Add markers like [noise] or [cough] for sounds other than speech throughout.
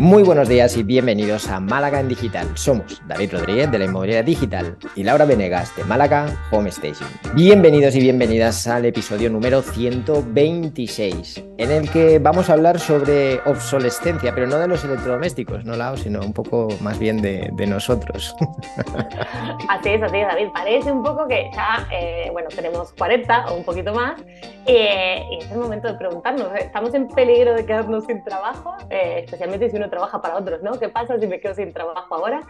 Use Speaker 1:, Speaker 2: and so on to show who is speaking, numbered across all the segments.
Speaker 1: Muy buenos días y bienvenidos a Málaga en Digital. Somos David Rodríguez de la Inmobiliaria Digital y Laura Venegas de Málaga Home Station. Bienvenidos y bienvenidas al episodio número 126, en el que vamos a hablar sobre obsolescencia, pero no de los electrodomésticos, no Lau, sino un poco más bien de, nosotros. [laughs]
Speaker 2: Así es, así es, David. Parece un poco que ya, eh, bueno, tenemos 40 o un poquito más eh, y es el momento de preguntarnos, ¿estamos en peligro de quedarnos sin trabajo? Eh, especialmente si uno trabaja para otros, ¿no? ¿Qué pasa si me quedo sin trabajo ahora?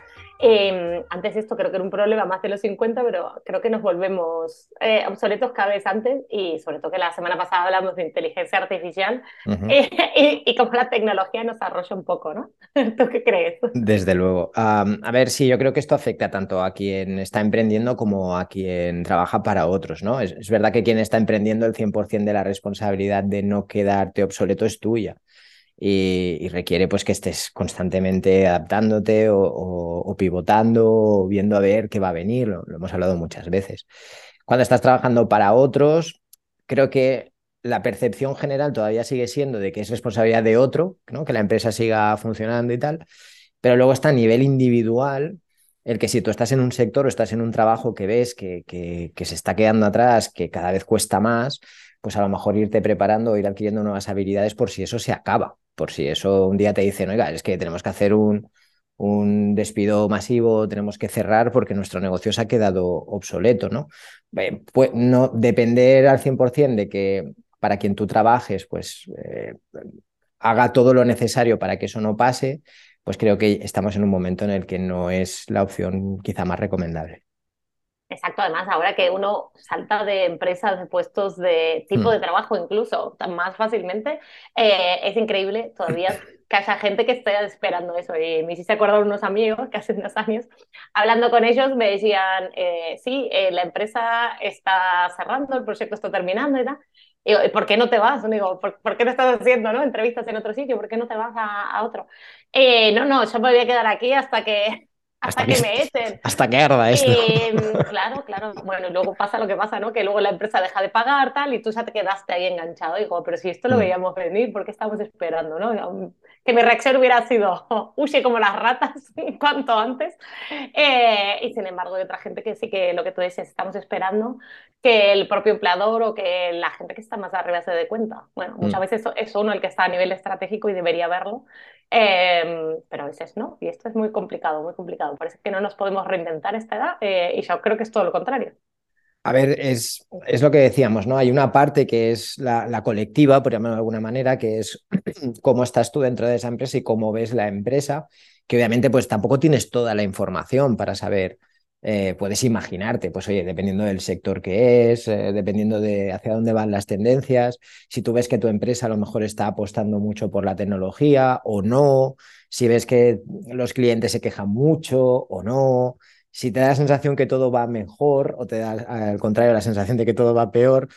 Speaker 2: Eh, antes esto creo que era un problema más de los 50, pero creo que nos volvemos eh, obsoletos cada vez antes y sobre todo que la semana pasada hablamos de inteligencia artificial [laughs] y, y, cómo la tecnología nos arrolla un poco, ¿no? [laughs] ¿Tú qué crees?
Speaker 1: Desde luego. a ver, sí, yo creo que esto afecta tanto a quien está emprendiendo como a quien trabaja para otros, ¿no? Es, es verdad que quien está emprendiendo el 100% de la responsabilidad de no quedarte obsoleto es tuya y, requiere pues que estés constantemente adaptándote o, pivotando o viendo a ver qué va a venir, lo, hemos hablado muchas veces. Cuando estás trabajando para otros, creo que la percepción general todavía sigue siendo de que es responsabilidad de otro, ¿no? que la empresa siga funcionando y tal, pero luego está a nivel individual el que si tú estás en un sector o estás en un trabajo que ves que, que, se está quedando atrás, que cada vez cuesta más, pues a lo mejor irte preparando o ir adquiriendo nuevas habilidades por si eso se acaba por si eso un día te dicen, oiga, es que tenemos que hacer un, un despido masivo, tenemos que cerrar porque nuestro negocio se ha quedado obsoleto, ¿no? pues no depender al 100% de que para quien tú trabajes, pues eh, haga todo lo necesario para que eso no pase, pues creo que estamos en un momento en el que no es la opción quizá más recomendable.
Speaker 2: Exacto, además ahora que uno salta de empresas, de puestos, de tipo mm. de trabajo incluso más fácilmente, eh, es increíble todavía [laughs] que haya gente que esté esperando eso. Y me hiciste acordar unos amigos que hace unos años, hablando con ellos, me decían, eh, sí, eh, la empresa está cerrando, el proyecto está terminando y tal. Y digo, ¿por qué no te vas? Digo, ¿por, ¿por, qué no estás haciendo ¿no? entrevistas en otro sitio? ¿Por qué no te vas a, a otro? no, no, yo me voy a quedar aquí hasta que hasta, que, me [laughs] echen.
Speaker 1: Hasta que arda esto.
Speaker 2: Em, [laughs] claro, claro. Bueno, y luego pasa lo que pasa, ¿no? Que luego la empresa deja de pagar, tal, y tú ya te quedaste ahí enganchado. Digo, pero si esto lo mm. veíamos venir, ¿por qué estamos esperando, no? Que mi reacción hubiera sido, [laughs] huye como las ratas, cuanto antes. Eh, y sin embargo, hay otra gente que sí que lo que tú dices, estamos esperando que el propio empleador o que la gente que está más arriba se dé cuenta. Bueno, muchas mm. veces es uno el que está a nivel estratégico y debería verlo. Em, pero a veces no, y esto es muy complicado, muy complicado. Parece que no nos podemos reinventar esta edad eh, y yo creo que es todo lo contrario.
Speaker 1: A ver, es, es lo que decíamos, ¿no? Hay una parte que es la, colectiva, por llamarlo de alguna manera, que es [clears throat] cómo estás tú dentro de esa empresa y cómo ves la empresa, que obviamente pues tampoco tienes toda la información para saber eh, puedes imaginarte, pues oye, dependiendo del sector que es, eh, dependiendo de hacia dónde van las tendencias, si tú ves que tu empresa a lo mejor está apostando mucho por la tecnología o no, si ves que los clientes se quejan mucho o no, si te da la sensación que todo va mejor o te da al contrario la sensación de que todo va peor,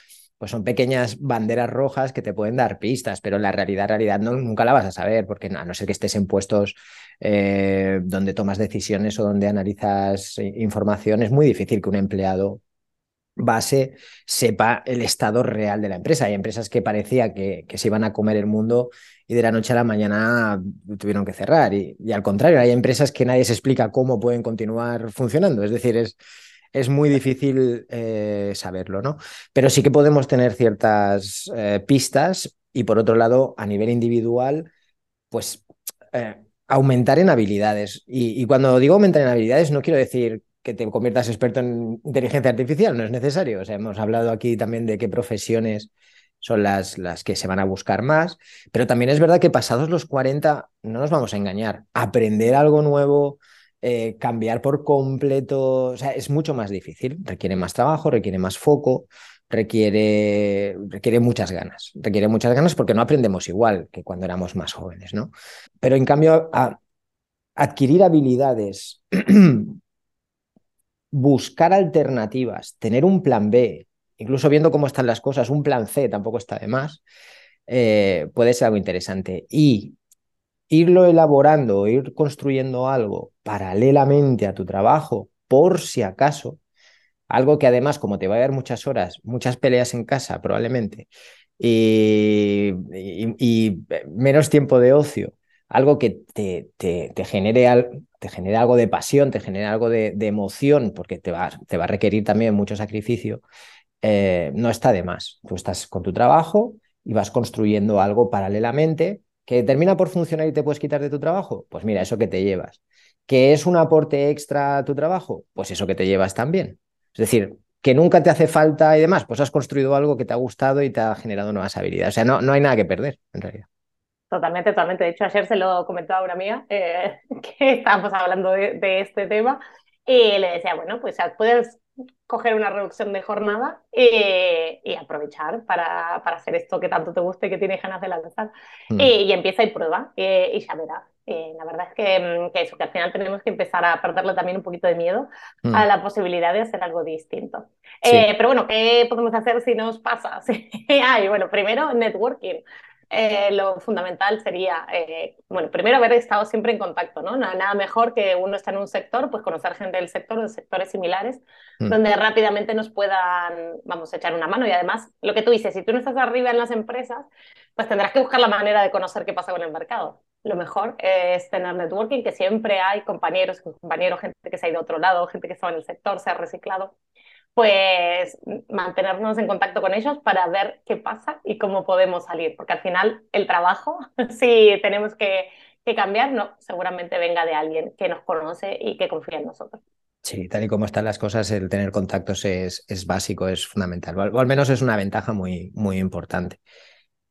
Speaker 1: pues son pequeñas banderas rojas que te pueden dar pistas, pero la realidad, realidad nunca la vas a saber, porque a no ser que estés en puestos eh, donde tomas decisiones o donde analizas información, es muy difícil que un empleado base sepa el estado real de la empresa. Hay empresas que parecía que, se iban a comer el mundo y de la noche a la mañana tuvieron que cerrar. Y, al contrario, hay empresas que nadie se explica cómo pueden continuar funcionando. Es decir, es, es muy difícil eh, saberlo, ¿no? Pero sí que podemos tener ciertas eh, pistas y por otro lado, a nivel individual, pues eh, aumentar en habilidades. Y, cuando digo aumentar en habilidades, no quiero decir que te conviertas experto en inteligencia artificial, no es necesario. O sea, hemos hablado aquí también de qué profesiones son las, las que se van a buscar más, pero también es verdad que pasados los 40, no nos vamos a engañar, aprender algo nuevo, eh, cambiar por completo, o sea, es mucho más difícil, requiere más trabajo, requiere más foco, requiere, requiere muchas ganas, requiere muchas ganas porque no aprendemos igual que cuando éramos más jóvenes, ¿no? Pero en cambio, adquirir habilidades, [clears throat] buscar alternativas, tener un plan B, incluso viendo cómo están las cosas, un plan C tampoco está de más, eh, puede ser algo interesante. Y irlo elaborando, ir construyendo algo paralelamente a tu trabajo, por si acaso, algo que además, como te va a dar muchas horas, muchas peleas en casa probablemente, y, menos tiempo de ocio, algo que te, te, genere, algo de pasión, te genere algo de, emoción, porque te va, te va a requerir también mucho sacrificio, eh, no está de más. Tú estás con tu trabajo y vas construyendo algo paralelamente que termina por funcionar y te puedes quitar de tu trabajo. Pues mira, eso que te llevas. ¿Que es un aporte extra a tu trabajo? Pues eso que te llevas también. Es decir, que nunca te hace falta y demás, pues has construido algo que te ha gustado y te ha generado nuevas habilidades. O sea, no, no hay nada que perder, en realidad.
Speaker 2: Totalmente, totalmente. De hecho, ayer se lo comentaba a una mía eh, [laughs] que estábamos hablando de, de, este tema y le decía, bueno, pues puedes coger una reducción de jornada y, aprovechar para, para, hacer esto que tanto te guste y que tienes ganas de lanzar. Mm. Y, empieza y prueba y, ya verás. la verdad es que, mm, que, eso, que al final tenemos que empezar a perderle también un poquito de miedo mm. a la posibilidad de hacer algo distinto. Eh, pero bueno, ¿qué podemos hacer si nos pasa? [laughs] Sí. bueno, primero, networking. Eh, lo fundamental sería, eh, bueno, primero haber estado siempre en contacto, ¿no? Nada, mejor que uno está en un sector, pues conocer gente del sector, de sectores similares, mm. donde rápidamente nos puedan, vamos, a echar una mano. Y además, lo que tú dices, si tú no estás arriba en las empresas, pues tendrás que buscar la manera de conocer qué pasa con el mercado. Lo mejor es tener networking, que siempre hay compañeros, compañeros, gente que se ha ido a otro lado, gente que estaba en el sector, se ha reciclado pues mantenernos en contacto con ellos para ver qué pasa y cómo podemos salir, porque al final el trabajo, [laughs] si tenemos que, cambiar, no, seguramente venga de alguien que nos conoce y que confía en nosotros.
Speaker 1: Sí, tal y como están las cosas, el tener contactos es, es básico, es fundamental, o al menos es una ventaja muy, muy importante.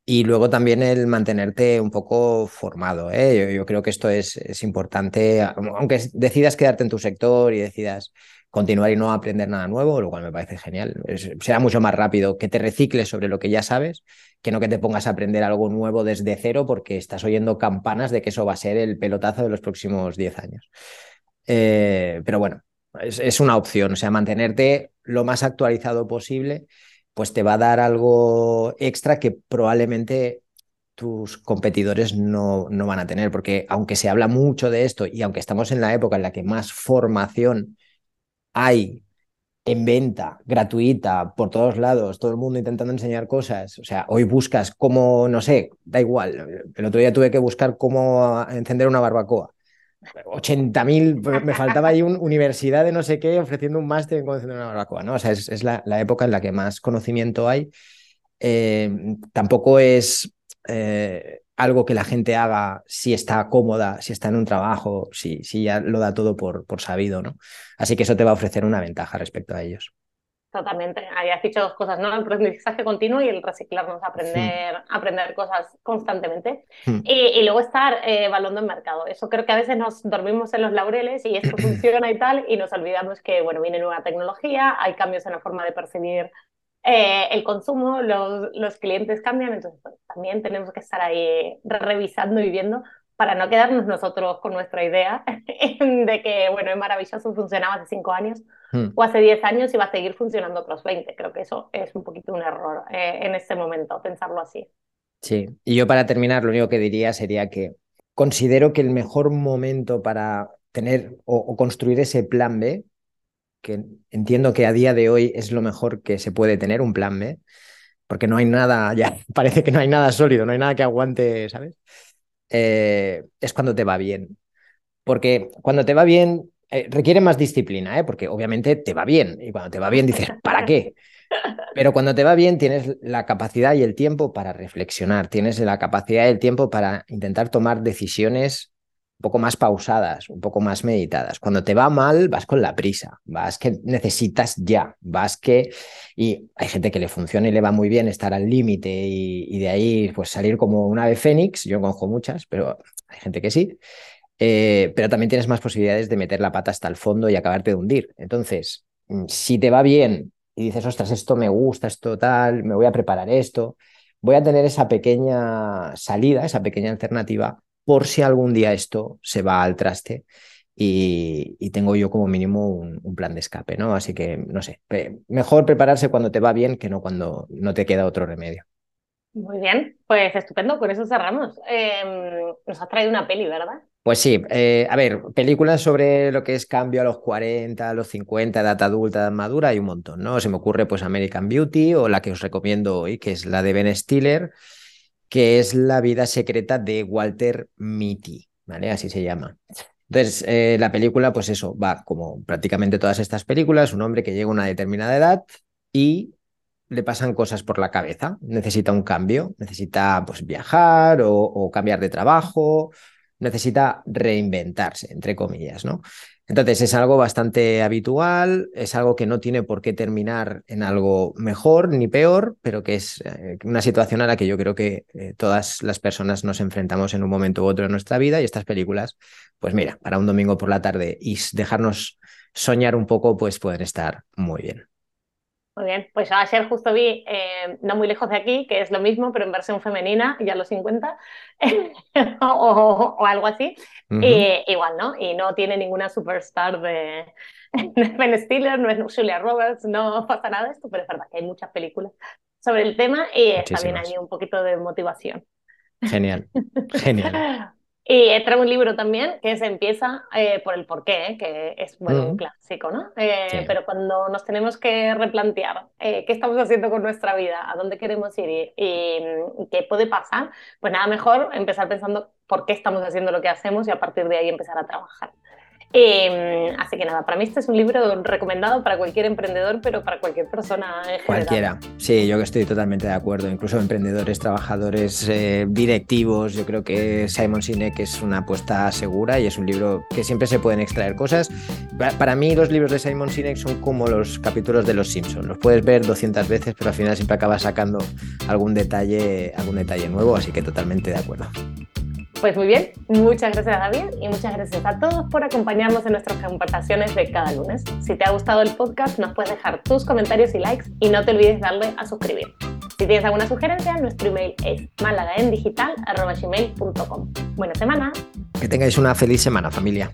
Speaker 1: Y luego también el mantenerte un poco formado. ¿eh? Yo, creo que esto es, es importante, aunque decidas quedarte en tu sector y decidas continuar y no aprender nada nuevo, lo cual me parece genial. será mucho más rápido que te recicles sobre lo que ya sabes que no que te pongas a aprender algo nuevo desde cero porque estás oyendo campanas de que eso va a ser el pelotazo de los próximos 10 años. Eh, pero bueno, es, es, una opción, o sea, mantenerte lo más actualizado posible, pues te va a dar algo extra que probablemente tus competidores no, no van a tener, porque aunque se habla mucho de esto y aunque estamos en la época en la que más formación hay en venta, gratuita, por todos lados, todo el mundo intentando enseñar cosas. O sea, hoy buscas cómo, no sé, da igual. El otro día tuve que buscar cómo encender una barbacoa. 80.000, pues, me faltaba ahí una universidad de no sé qué ofreciendo un máster en cómo encender una barbacoa, ¿no? O sea, es, la, época en la que más conocimiento hay. Eh, tampoco es eh, algo que la gente haga si está cómoda, si está en un trabajo, si, si ya lo da todo por, por sabido, ¿no? Así que eso te va a ofrecer una ventaja respecto a ellos.
Speaker 2: Totalmente. Habías dicho dos cosas, ¿no? El aprendizaje continuo y el reciclarnos, aprender, aprender cosas constantemente. Hmm. Y, luego estar eh, evaluando el mercado. Eso creo que a veces nos dormimos en los laureles y esto [clears throat] funciona y tal, y nos olvidamos que, bueno, viene nueva tecnología, hay cambios en la forma de percibir eh, el consumo, los, los, clientes cambian, entonces pues, también tenemos que estar ahí revisando y viendo para no quedarnos nosotros con nuestra idea [laughs] de que, bueno, es maravilloso, funcionaba hace cinco años hmm. o hace diez años y va a seguir funcionando otros 20. Creo que eso es un poquito un error eh, en este momento, pensarlo así.
Speaker 1: Sí, y yo para terminar, lo único que diría sería que considero que el mejor momento para tener o construir ese plan B que entiendo que a día de hoy es lo mejor que se puede tener, un plan B, porque no hay nada, [laughs] ya parece que no hay nada sólido, no hay nada que aguante, ¿sabes? Eh, es cuando te va bien. Porque cuando te va bien, eh, requiere más disciplina, ¿eh? porque obviamente te va bien. Y cuando te va bien dices, ¿para qué? Pero cuando te va bien tienes la capacidad y el tiempo para reflexionar, tienes la capacidad y el tiempo para intentar tomar decisiones poco más pausadas, un poco más meditadas. Cuando te va mal, vas con la prisa, vas que necesitas ya, vas que... Y hay gente que le funciona y le va muy bien estar al límite y, de ahí pues salir como una ave fénix, yo conozco muchas, pero hay gente que sí. Eh, pero también tienes más posibilidades de meter la pata hasta el fondo y acabarte de hundir. Entonces, mm, si te va bien y dices, ostras, esto me gusta, esto tal, me voy a preparar esto, voy a tener esa pequeña salida, esa pequeña alternativa por si algún día esto se va al traste y, tengo yo como mínimo un, plan de escape, ¿no? Así que, no sé, mejor prepararse cuando te va bien que no cuando no te queda otro remedio.
Speaker 2: Muy bien, pues estupendo, con eso cerramos. Em, nos has traído una peli, ¿verdad?
Speaker 1: Pues sí, eh, a ver, películas sobre lo que es cambio a los 40, a los 50, edad adulta, edad madura, hay un montón, ¿no? Se me ocurre pues American Beauty o la que os recomiendo hoy, que es la de Ben Stiller, que es La vida secreta de Walter Mitty, ¿vale? Así se llama. Entonces, eh, la película, pues eso, va como prácticamente todas estas películas, un hombre que llega a una determinada edad y le pasan cosas por la cabeza, necesita un cambio, necesita pues viajar o, o cambiar de trabajo, necesita reinventarse, entre comillas, ¿no? Entonces es algo bastante habitual, es algo que no tiene por qué terminar en algo mejor ni peor, pero que es eh, una situación a la que yo creo que eh, todas las personas nos enfrentamos en un momento u otro de nuestra vida y estas películas, pues mira, para un domingo por la tarde y dejarnos soñar un poco, pues pueden estar muy bien.
Speaker 2: Muy bien, pues ayer justo vi, eh, no muy lejos de aquí, que es lo mismo, pero en versión femenina, ya a los 50, [laughs] o, o, algo así. y, igual, ¿no? Y no tiene ninguna superstar [laughs] de, Ben Stiller, no es Julia Roberts, no pasa nada de esto, pero es verdad que hay muchas películas sobre el tema y también hay un poquito de motivación.
Speaker 1: Genial, genial. [laughs]
Speaker 2: Y he un libro también que se empieza eh, por el porqué, ¿eh? que es bueno, un clásico, ¿no? Eh, pero cuando nos tenemos que replantear qué estamos haciendo con nuestra vida, a dónde queremos ir y, qué puede pasar, pues nada mejor empezar pensando por qué estamos haciendo lo que hacemos y a partir de ahí empezar a trabajar. Em, así que nada, para mí este es un libro recomendado para cualquier emprendedor, pero para cualquier persona en.
Speaker 1: Cualquiera, sí, yo estoy totalmente de acuerdo. Incluso emprendedores, trabajadores, eh, directivos, yo creo que Simon Sinek es una apuesta segura y es un libro que siempre se pueden extraer cosas. Para mí los libros de Simon Sinek son como los capítulos de Los Simpsons. Los puedes ver 200 veces, pero al final siempre acabas sacando algún detalle, algún detalle nuevo, así que totalmente de acuerdo.
Speaker 2: Pues muy bien, muchas gracias David y muchas gracias a todos por acompañarnos en nuestras conversaciones de cada lunes. Si te ha gustado el podcast, nos puedes dejar tus comentarios y likes y no te olvides darle a suscribir. Si tienes alguna sugerencia, nuestro email es malagaendigital.com. Buena semana.
Speaker 1: Que tengáis una feliz semana, familia.